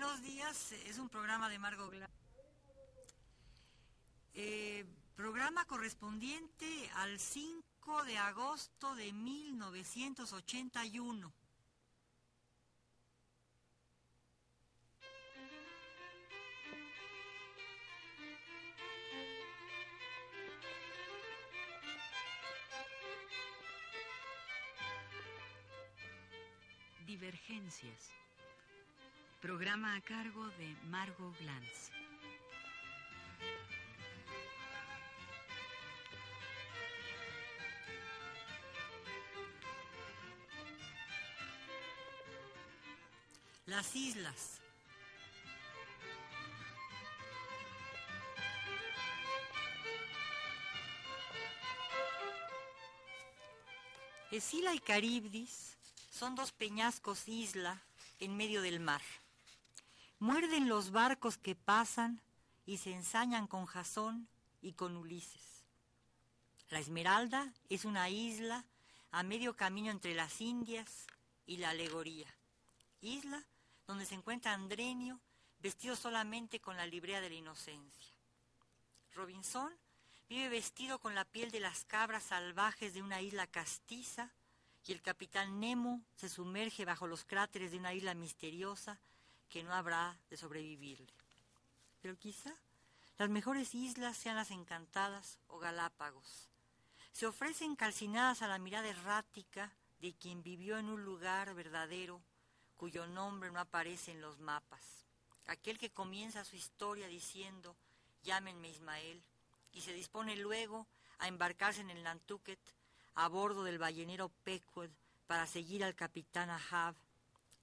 Buenos días, es un programa de Margo eh, programa correspondiente al 5 de agosto de 1981. Divergencias. Programa a cargo de Margo Glantz. Las islas. Esila y Caribdis son dos peñascos isla en medio del mar. Muerden los barcos que pasan y se ensañan con Jasón y con Ulises. La Esmeralda es una isla a medio camino entre las Indias y la alegoría. Isla donde se encuentra Andrenio vestido solamente con la librea de la inocencia. Robinson vive vestido con la piel de las cabras salvajes de una isla castiza y el capitán Nemo se sumerge bajo los cráteres de una isla misteriosa que no habrá de sobrevivirle. Pero quizá las mejores islas sean las encantadas o Galápagos. Se ofrecen calcinadas a la mirada errática de quien vivió en un lugar verdadero cuyo nombre no aparece en los mapas. Aquel que comienza su historia diciendo, llámenme Ismael, y se dispone luego a embarcarse en el Nantucket a bordo del ballenero Pequod para seguir al capitán Ahab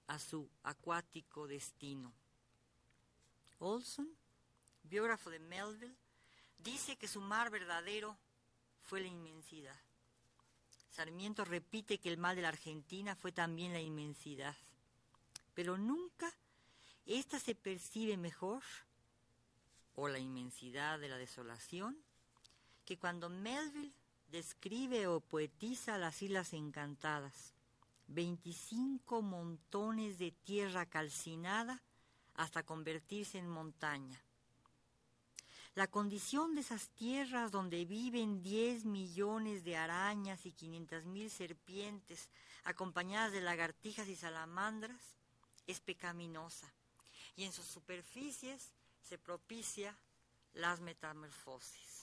a su acuático destino. Olson, biógrafo de Melville, dice que su mar verdadero fue la inmensidad. Sarmiento repite que el mal de la Argentina fue también la inmensidad, pero nunca ésta se percibe mejor, o la inmensidad de la desolación, que cuando Melville describe o poetiza las islas encantadas, 25 montones de tierra calcinada hasta convertirse en montaña. La condición de esas tierras donde viven 10 millones de arañas y 500 mil serpientes acompañadas de lagartijas y salamandras es pecaminosa y en sus superficies se propicia las metamorfosis.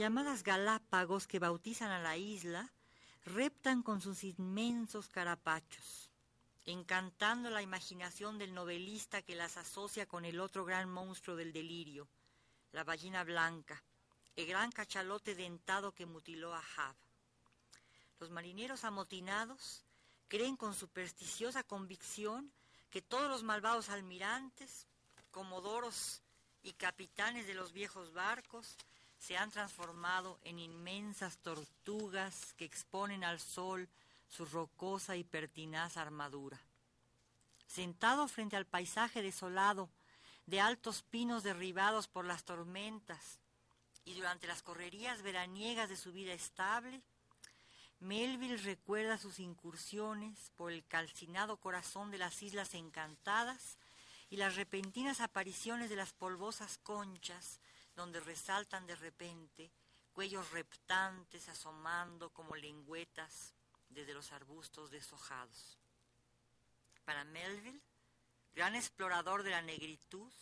Llamadas galápagos que bautizan a la isla, reptan con sus inmensos carapachos, encantando la imaginación del novelista que las asocia con el otro gran monstruo del delirio, la ballena blanca, el gran cachalote dentado que mutiló a Jab. Los marineros amotinados creen con supersticiosa convicción que todos los malvados almirantes, comodoros y capitanes de los viejos barcos se han transformado en inmensas tortugas que exponen al sol su rocosa y pertinaz armadura. Sentado frente al paisaje desolado de altos pinos derribados por las tormentas y durante las correrías veraniegas de su vida estable, Melville recuerda sus incursiones por el calcinado corazón de las islas encantadas y las repentinas apariciones de las polvosas conchas, donde resaltan de repente cuellos reptantes asomando como lengüetas desde los arbustos deshojados. Para Melville, gran explorador de la negritud,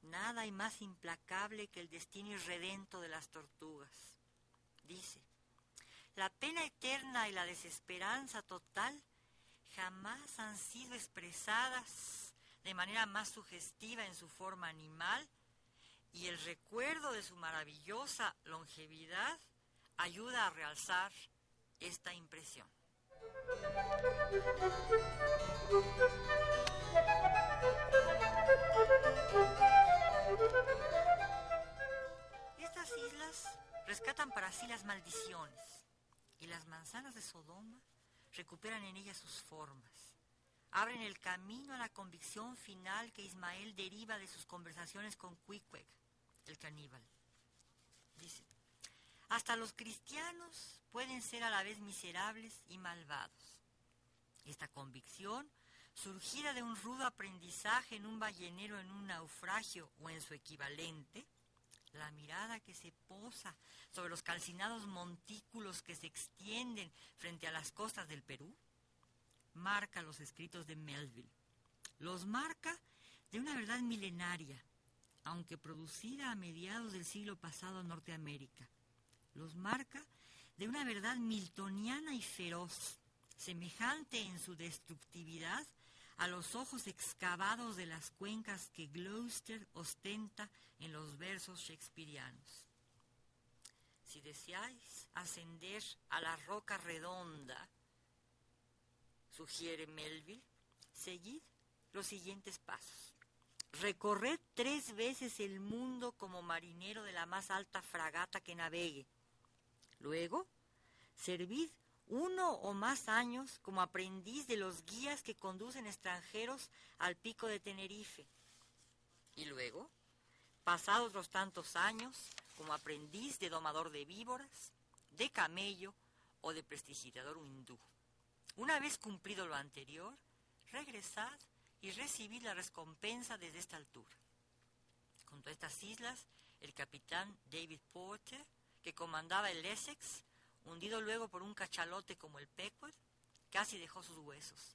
nada hay más implacable que el destino irredento de las tortugas. Dice, la pena eterna y la desesperanza total jamás han sido expresadas de manera más sugestiva en su forma animal y el recuerdo de su maravillosa longevidad ayuda a realzar esta impresión. Estas islas rescatan para sí las maldiciones, y las manzanas de Sodoma recuperan en ellas sus formas. Abren el camino a la convicción final que Ismael deriva de sus conversaciones con Quiqueg, el caníbal. Dice, hasta los cristianos pueden ser a la vez miserables y malvados. Esta convicción, surgida de un rudo aprendizaje en un ballenero en un naufragio o en su equivalente, la mirada que se posa sobre los calcinados montículos que se extienden frente a las costas del Perú, marca los escritos de Melville. Los marca de una verdad milenaria, aunque producida a mediados del siglo pasado en Norteamérica. Los marca de una verdad miltoniana y feroz, semejante en su destructividad a los ojos excavados de las cuencas que Gloucester ostenta en los versos shakespearianos. Si deseáis ascender a la roca redonda, sugiere Melville, seguid los siguientes pasos. Recorred tres veces el mundo como marinero de la más alta fragata que navegue. Luego, servid uno o más años como aprendiz de los guías que conducen extranjeros al pico de Tenerife. Y luego, pasados los tantos años, como aprendiz de domador de víboras, de camello o de prestigiador hindú. Una vez cumplido lo anterior, regresad y recibid la recompensa desde esta altura. Junto a estas islas, el capitán David Porter, que comandaba el Essex, hundido luego por un cachalote como el Pequod, casi dejó sus huesos.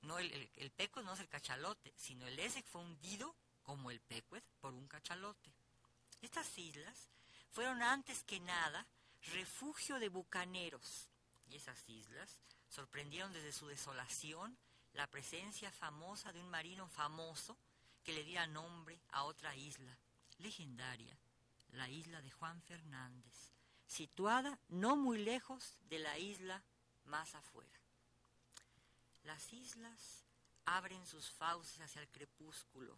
No, el, el, no es el cachalote, sino el Essex fue hundido como el Pequod por un cachalote. Estas islas fueron antes que nada refugio de bucaneros, y esas islas sorprendieron desde su desolación la presencia famosa de un marino famoso que le diera nombre a otra isla, legendaria, la isla de Juan Fernández, situada no muy lejos de la isla más afuera. Las islas abren sus fauces hacia el crepúsculo,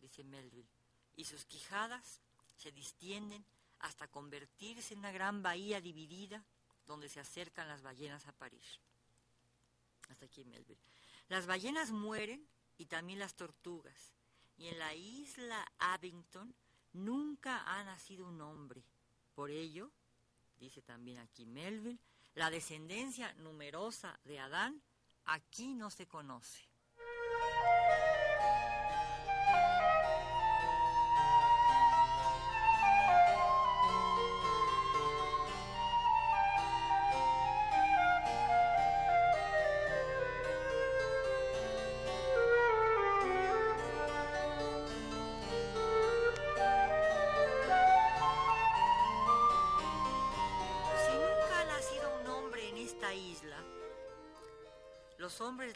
dice Melville, y sus quijadas se distienden hasta convertirse en una gran bahía dividida donde se acercan las ballenas a París. Hasta aquí Melville. Las ballenas mueren y también las tortugas. Y en la isla Abington nunca ha nacido un hombre. Por ello, dice también aquí Melville, la descendencia numerosa de Adán aquí no se conoce.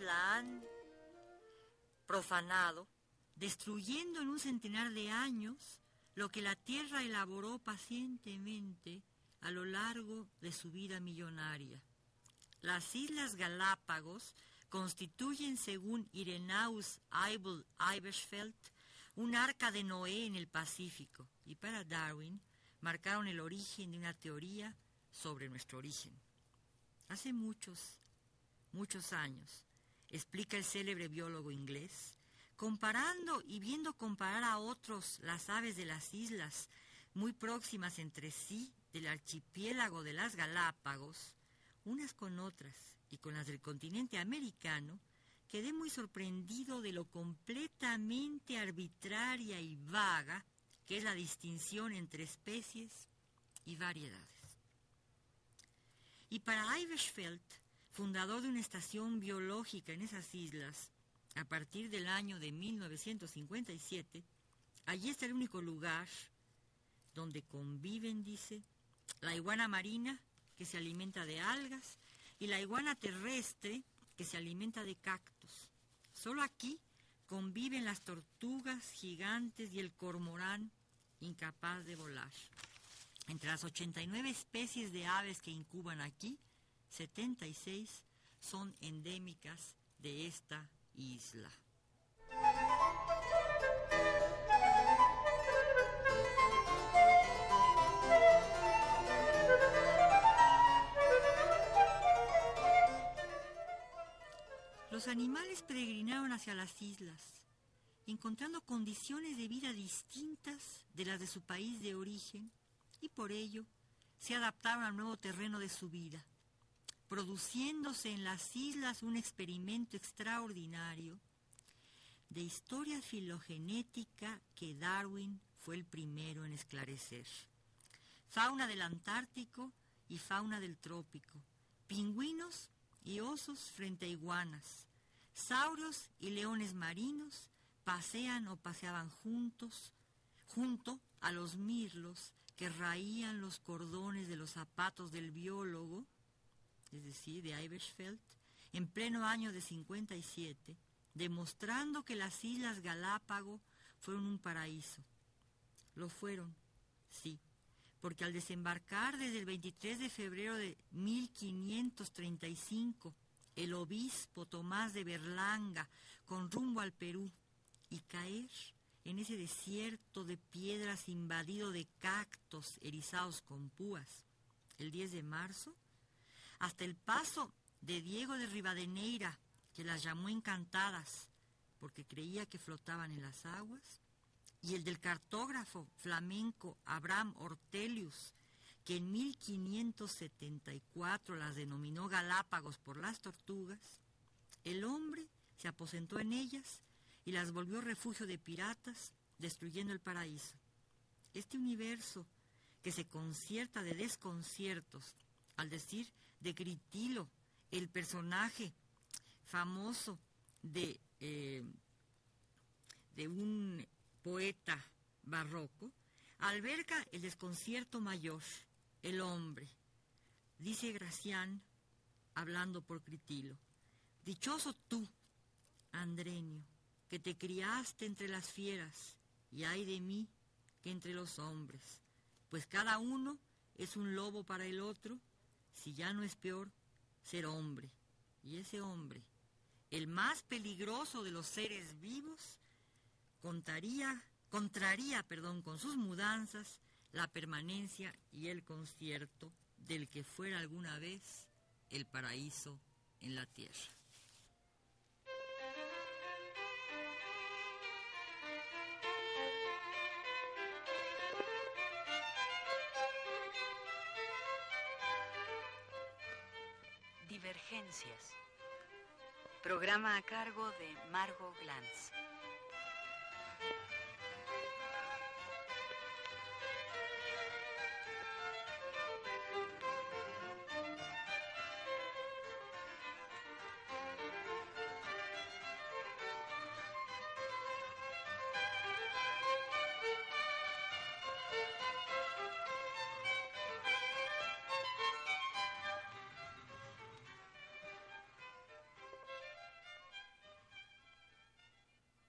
La han profanado, destruyendo en un centenar de años lo que la tierra elaboró pacientemente a lo largo de su vida millonaria. Las Islas Galápagos constituyen, según Irenaus Eibel Ibersfeld, un arca de Noé en el Pacífico y para Darwin marcaron el origen de una teoría sobre nuestro origen. Hace muchos muchos años, explica el célebre biólogo inglés, comparando y viendo comparar a otros las aves de las islas muy próximas entre sí del archipiélago de las Galápagos, unas con otras y con las del continente americano, quedé muy sorprendido de lo completamente arbitraria y vaga que es la distinción entre especies y variedades. Y para Iversfeld, fundador de una estación biológica en esas islas, a partir del año de 1957, allí está el único lugar donde conviven, dice, la iguana marina, que se alimenta de algas, y la iguana terrestre, que se alimenta de cactus. Solo aquí conviven las tortugas gigantes y el cormorán incapaz de volar. Entre las 89 especies de aves que incuban aquí, 76 son endémicas de esta isla. Los animales peregrinaron hacia las islas, encontrando condiciones de vida distintas de las de su país de origen y por ello se adaptaron al nuevo terreno de su vida produciéndose en las islas un experimento extraordinario de historia filogenética que Darwin fue el primero en esclarecer. Fauna del Antártico y fauna del trópico, pingüinos y osos frente a iguanas, saurios y leones marinos pasean o paseaban juntos, junto a los mirlos que raían los cordones de los zapatos del biólogo, es decir, de Ibersfeld, en pleno año de 57, demostrando que las Islas Galápago fueron un paraíso. Lo fueron, sí, porque al desembarcar desde el 23 de febrero de 1535, el obispo Tomás de Berlanga con rumbo al Perú y caer en ese desierto de piedras invadido de cactos erizados con púas, el 10 de marzo, hasta el paso de Diego de Rivadeneira, que las llamó encantadas porque creía que flotaban en las aguas, y el del cartógrafo flamenco Abraham Ortelius, que en 1574 las denominó Galápagos por las tortugas, el hombre se aposentó en ellas y las volvió refugio de piratas, destruyendo el paraíso. Este universo que se concierta de desconciertos, al decir de Critilo, el personaje famoso de, eh, de un poeta barroco, alberga el desconcierto mayor, el hombre. Dice Gracián, hablando por Critilo, dichoso tú, Andrenio, que te criaste entre las fieras, y ay de mí que entre los hombres, pues cada uno es un lobo para el otro, si ya no es peor ser hombre. Y ese hombre, el más peligroso de los seres vivos, contaría, contraría perdón, con sus mudanzas la permanencia y el concierto del que fuera alguna vez el paraíso en la tierra. Divergencias. Programa a cargo de Margot Glantz.